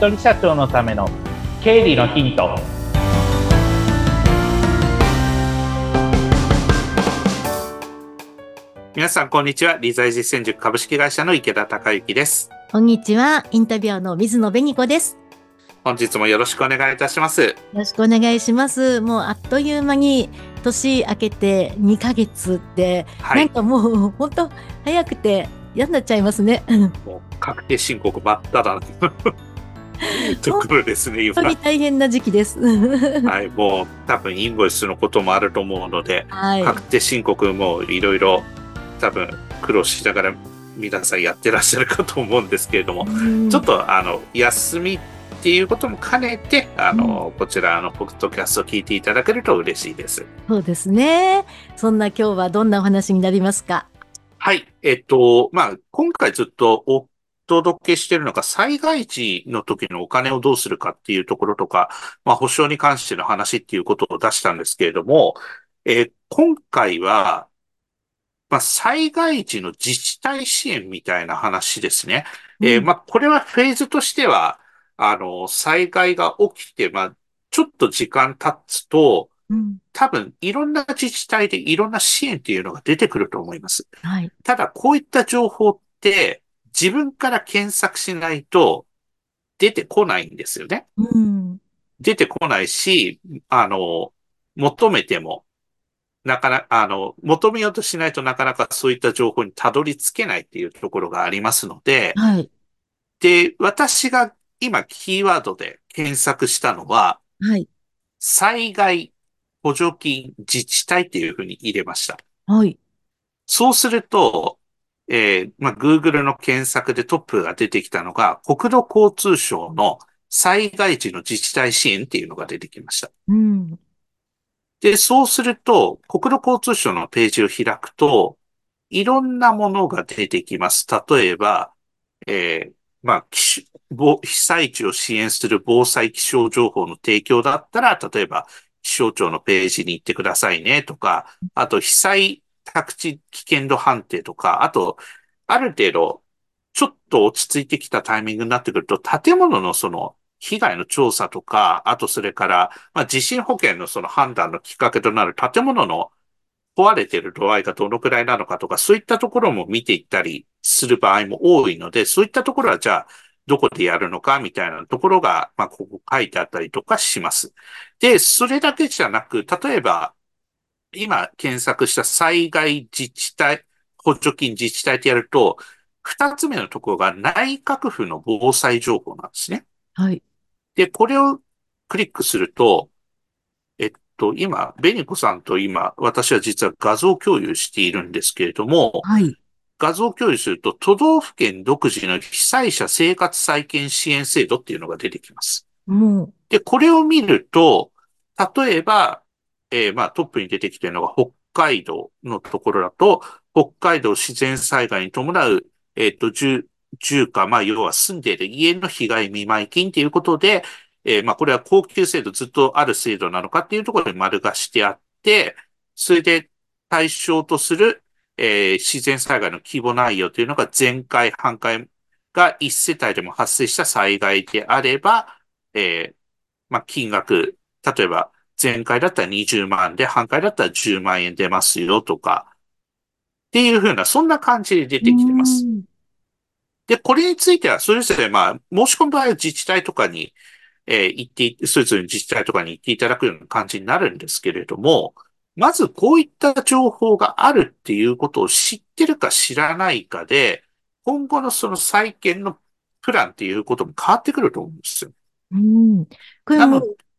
人社長のための経理のヒント皆さん、こんにちは。理財実践塾株式会社の池田隆之です。こんにちは。インタビュアーの水野紅子です。本日もよろしくお願いいたします。よろしくお願いします。もうあっという間に年明けて2ヶ月で、はい。なんかもう本当早くて嫌になっちゃいますね。うんもう確定申告真っ只中 ところですね、今本当。に大変な時期です。はい。もう多分インボイスのこともあると思うので、はい。確定申告もいろいろ多分苦労しながら皆さんやってらっしゃるかと思うんですけれども、うんちょっとあの、休みっていうことも兼ねて、あの、こちら、あの、ポッドキャストを聞いていただけると嬉しいです。そうですね。そんな今日はどんなお話になりますかはい。えっと、まあ、今回ずっとお届けしているのが、災害時の時のお金をどうするかっていうところとか、まあ、保証に関しての話っていうことを出したんですけれども、えー今回は、まあ、災害時の自治体支援みたいな話ですね。えーうんまあ、これはフェーズとしては、あの、災害が起きて、まあ、ちょっと時間経つと、うん多分、いろんな自治体でいろんな支援っていうのが出てくると思います。はい。ただ、こういった情報って自分から検索しないと出てこないんですよね。うん。出てこないし、あの、求めても、なかなか、あの、求めようとしないとなかなかそういった情報にたどり着けないっていうところがありますので、はい。で、私が今キーワードで検索したのは、はい。災害補助金自治体っていうふうに入れました。はい。そうすると、えーまあ、Google の検索でトップが出てきたのが、国土交通省の災害時の自治体支援っていうのが出てきました。うん。で、そうすると、国土交通省のページを開くと、いろんなものが出てきます。例えば、えーまあ、被災地を支援する防災気象情報の提供だったら、例えば、気象庁のページに行ってくださいねとか、あと、被災宅地危険度判定とか、あと、ある程度、ちょっと落ち着いてきたタイミングになってくると、建物のその、被害の調査とか、あとそれから、まあ、地震保険のその判断のきっかけとなる建物の壊れてる度合いがどのくらいなのかとか、そういったところも見ていったりする場合も多いので、そういったところはじゃあ、どこでやるのかみたいなところが、まあ、ここ書いてあったりとかします。で、それだけじゃなく、例えば、今検索した災害自治体、補助金自治体ってやると、二つ目のところが内閣府の防災情報なんですね。はい。で、これをクリックすると、えっと、今、ベニコさんと今、私は実は画像共有しているんですけれども、はい。画像共有すると、都道府県独自の被災者生活再建支援制度っていうのが出てきます。もで、これを見ると、例えば、えーまあトップに出てきているのが北海道のところだと、北海道自然災害に伴う、えっ、と、住、住家、まあ要は住んでいる家の被害見舞金ということで、えーまあこれは高級制度ずっとある制度なのかっていうところに丸がしてあって、それで対象とする、えー自然災害の規模内容というのが全壊、半壊が一世帯でも発生した災害であれば、えーまあ、金額、例えば、前回だったら20万で、半回だったら10万円出ますよとか、っていうふうな、そんな感じで出う。てきてます。うんで、これについては、それぞれ、まあ、申し込む場合は自治体とかに、えー行って、それぞれの自治体とかに行っていただくような感じになるんですけれども、まずこういった情報があるっていうことを知ってるか知らないかで、今後のその再建のプランっていうことも変わってくると思うんですよ。うん。これな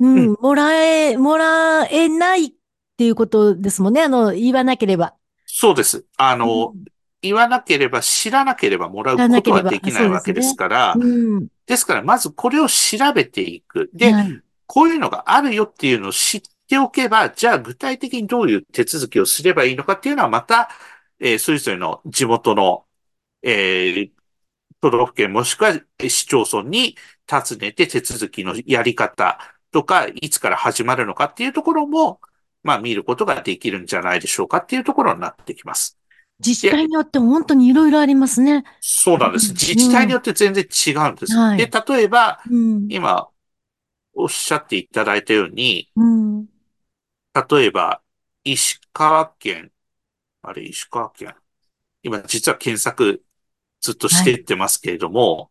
のも、うん、もらえ、もらえないっていうことですもんね。あの、言わなければ。そうです。あの、うん言わなければ知らなければもらうことはできないわけですから、うん。ですからまずこれを調べていく。で、はい。こういうのがあるよっていうのを知っておけば、じゃあ具体的にどういう手続きをすればいいのかっていうのはまた、えーそれぞれの地元の、えー都道府県もしくは市町村に尋ねて手続きのやり方とか、いつから始まるのかっていうところも、まあ見ることができるんじゃないでしょうかっていうところになってきます。自治体によって本当にいろいろありますね。そうなんです。うん自治体によって全然違うんです。はいで、例えば、うん。今、おっしゃっていただいたように、うん。例えば、石川県、あれ、石川県。今、実は検索ずっとしてってますけれども、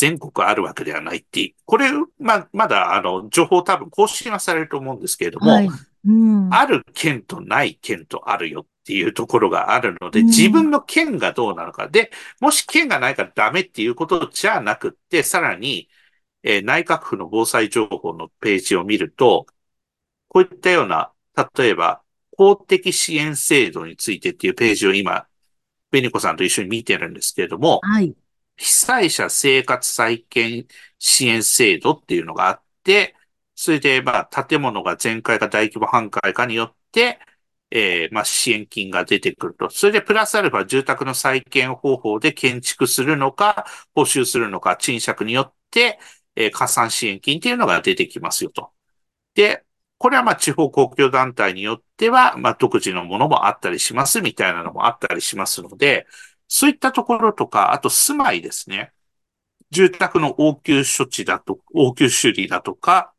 全国あるわけではないっていう。これ、ま、まだ、あの、情報多分更新はされると思うんですけれども、はい。うん。ある県とない県とあるよっていうところがあるので、うん自分の県がどうなのか。で、もし県がないからダメっていうことじゃなくって、さらに、えー内閣府の防災情報のページを見ると、こういったような、例えば、公的支援制度についてっていうページを今、ベニコさんと一緒に見てるんですけれども、はい。被災者生活再建支援制度っていうのがあって、それで、まあ、建物が全壊か大規模半壊かによって、えーまあ、支援金が出てくると。それで、プラスアルファ住宅の再建方法で建築するのか、補修するのか、賃借によって、えー加算支援金っていうのが出てきますよと。で、これはまあ地方公共団体によっては、まあ独自のものもあったりしますみたいなのもあったりしますので、そういったところとか、あと住まいですね。住宅の応急処置だと、応急修理だとか、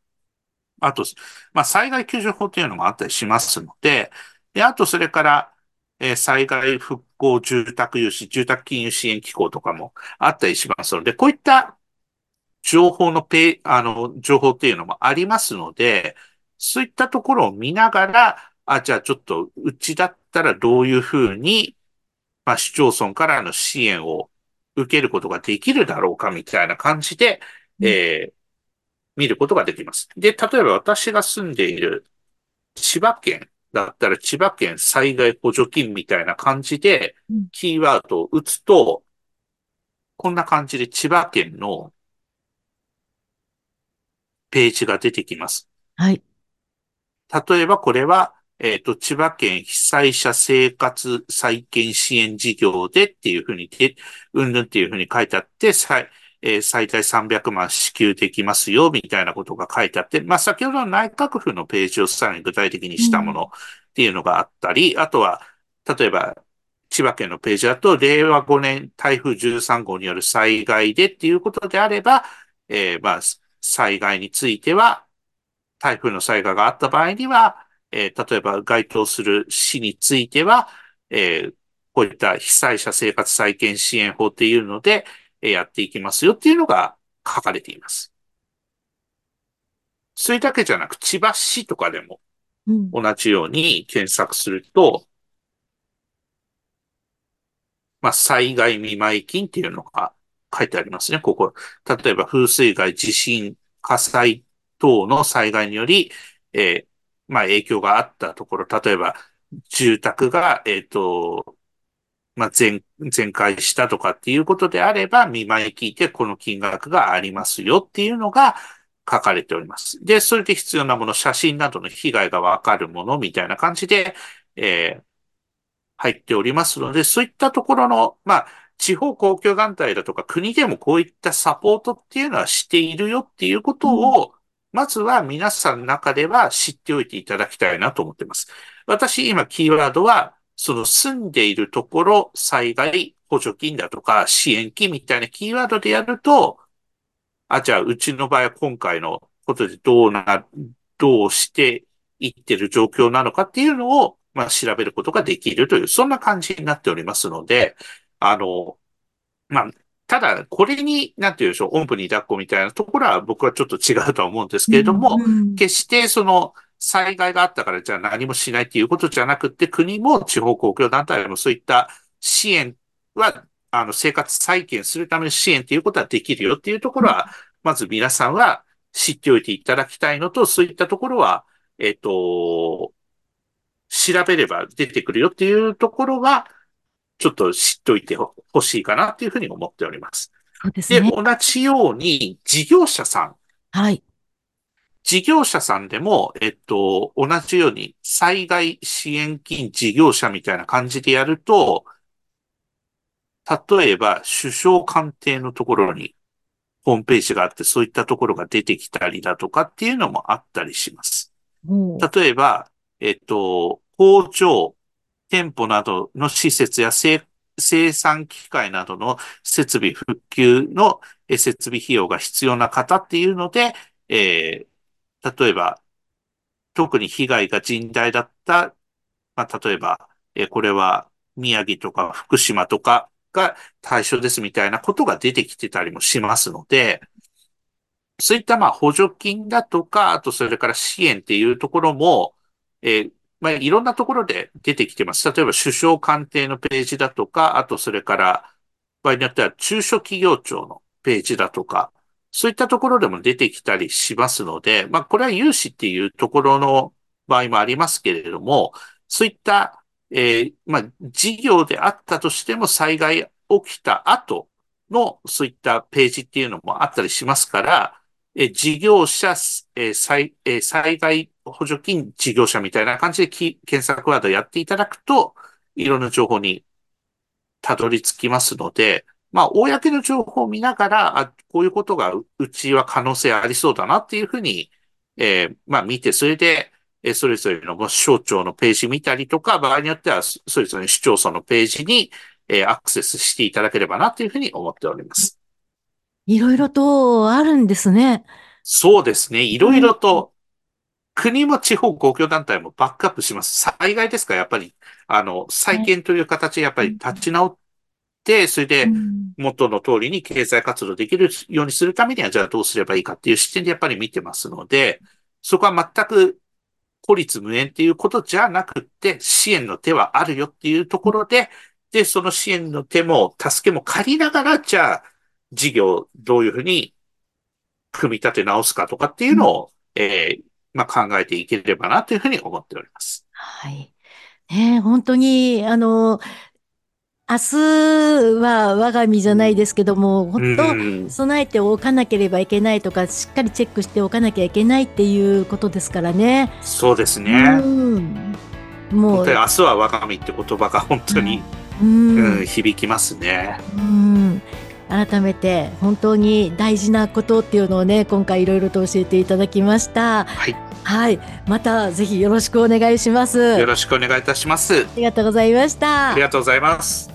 あと、まあ災害救助法というのもあったりしますので、で、あとそれから、えー災害復興住宅融資、住宅金融支援機構とかもあったりしますので、こういった情報のペあの、情報っていうのもありますので、そういったところを見ながら、あ、じゃあちょっと、うちだったらどういうふうに、まあ、市町村からの支援を受けることができるだろうかみたいな感じで、うんえー見ることができます。で、例えば私が住んでいる千葉県だったら千葉県災害補助金みたいな感じでうん、キーワードを打つと、こんな感じで千葉県のページが出てきます。はい。例えばこれは、えっ、と、千葉県被災者生活再建支援事業でっていうふうに、うんぬんっていうふうに書いてあって、最、えー最大300万支給できますよ、みたいなことが書いてあって、まあ、先ほどの内閣府のページをさらに具体的にしたものっていうのがあったり、あとは、例えば、千葉県のページだと、令和5年台風13号による災害でっていうことであれば、えーまあ、災害については、台風の災害があった場合には、えー例えば該当する市については、えーこういった被災者生活再建支援法っていうので、えーやっていきますよっていうのが書かれています。それだけじゃなく、千葉市とかでもうん。同じように検索すると、まあ、災害見舞い金っていうのが書いてありますね、ここ。例えば、風水害、地震、火災等の災害により、えーまあ、影響があったところ、例えば、住宅が、えっと、まあ、全、全壊したとかっていうことであれば、見舞い聞いてこの金額がありますよっていうのが書かれております。で、それで必要なもの、写真などの被害がわかるものみたいな感じで、えー入っておりますので、そういったところの、まあ、地方公共団体だとか国でもこういったサポートっていうのはしているよっていうことを、まずは皆さんの中では知っておいていただきたいなと思っています。私、今、キーワードは、その住んでいるところ、災害補助金だとか支援金みたいなキーワードでやると、あ、じゃあ、うちの場合は今回のことでどうな、どうしていってる状況なのかっていうのを、まあ、調べることができるという、そんな感じになっておりますので、あの、まあ、ただ、これに、なんて言うんでしょう、おんぶに抱っこみたいなところは僕はちょっと違うとは思うんですけれども、うん決してその災害があったからじゃあ何もしないっていうことじゃなくて、国も地方公共団体もそういった支援は、あの、生活再建するための支援っていうことはできるよっていうところは、まず皆さんは知っておいていただきたいのと、そういったところは、えっと、調べれば出てくるよっていうところは、ちょっと知っておいてほしいかなっていうふうに思っております。で、そうですね。同じように事業者さん、はい。事業者さんでも、えっと、同じように災害支援金事業者みたいな感じでやると、例えば首相官邸のところにホームページがあって、そういったところが出てきたりだとかっていうのもあったりします。もう例えば、えっと、工場店舗などの施設や生産機械などの設備復旧の設備費用が必要な方っていうので、えー例えば、特に被害が甚大だった、まあ、例えば、えーこれは宮城とか福島とかが対象ですみたいなことが出てきてたりもしますので、そういったまあ補助金だとか、あとそれから支援っていうところも、えーまあいろんなところで出てきてます。例えば首相官邸のページだとか、あとそれから場合によっては中小企業庁のページだとか、そういったところでも出てきたりしますので、まあこれは融資っていうところの場合もありますけれども、そういった、えーまあ事業であったとしても災害起きた後のそういったページっていうのもあったりしますから、え事業者、え災え災害補助金事業者みたいな感じでき検索ワードやっていただくと、いろんな情報にたどり着きますので、まあ、公の情報を見ながら、あ、こういうことがううちは可能性ありそうだなっていうふうに、えーまあ見て、それで、えーそれぞれの省庁のページ見たりとか、場合によっては、そそれぞれの市町村のページに、えーアクセスしていただければなというふうに思っております。いろいろとあるんですね。そうですね。いろいろと、国も地方公共団体もバックアップします。災害ですか？ら、やっぱり、あの、再建という形でやっぱり立ち直って、それでうん。元の通りに経済活動できるようにするためには、じゃあどうすればいいかっていう視点でやっぱり見てますので、そこは全く孤立無縁っていうことじゃなくって、支援の手はあるよっていうところで、で、その支援の手も、助けも借りながら、じゃあ、事業をどういうふうに組み立て直すかとかっていうのを、えーまあ、考えていければなというふうに思っております。はい。ねえ、本当に、あの、明日は我が身じゃないですけども、本当、うん備えておかなければいけないとか、しっかりチェックしておかなきゃいけないっていうことですからね。そうですうね。ん。もう明日は我が身って言葉が本当に、ううんん。響きますね。うん。改めて、本当に大事なことっていうのをね、今回いろいろと教えていただきました。はい。はい。また、ぜひよろしくお願いします。よろしくお願いいたします。ありがとうございましたあり。がとうございます。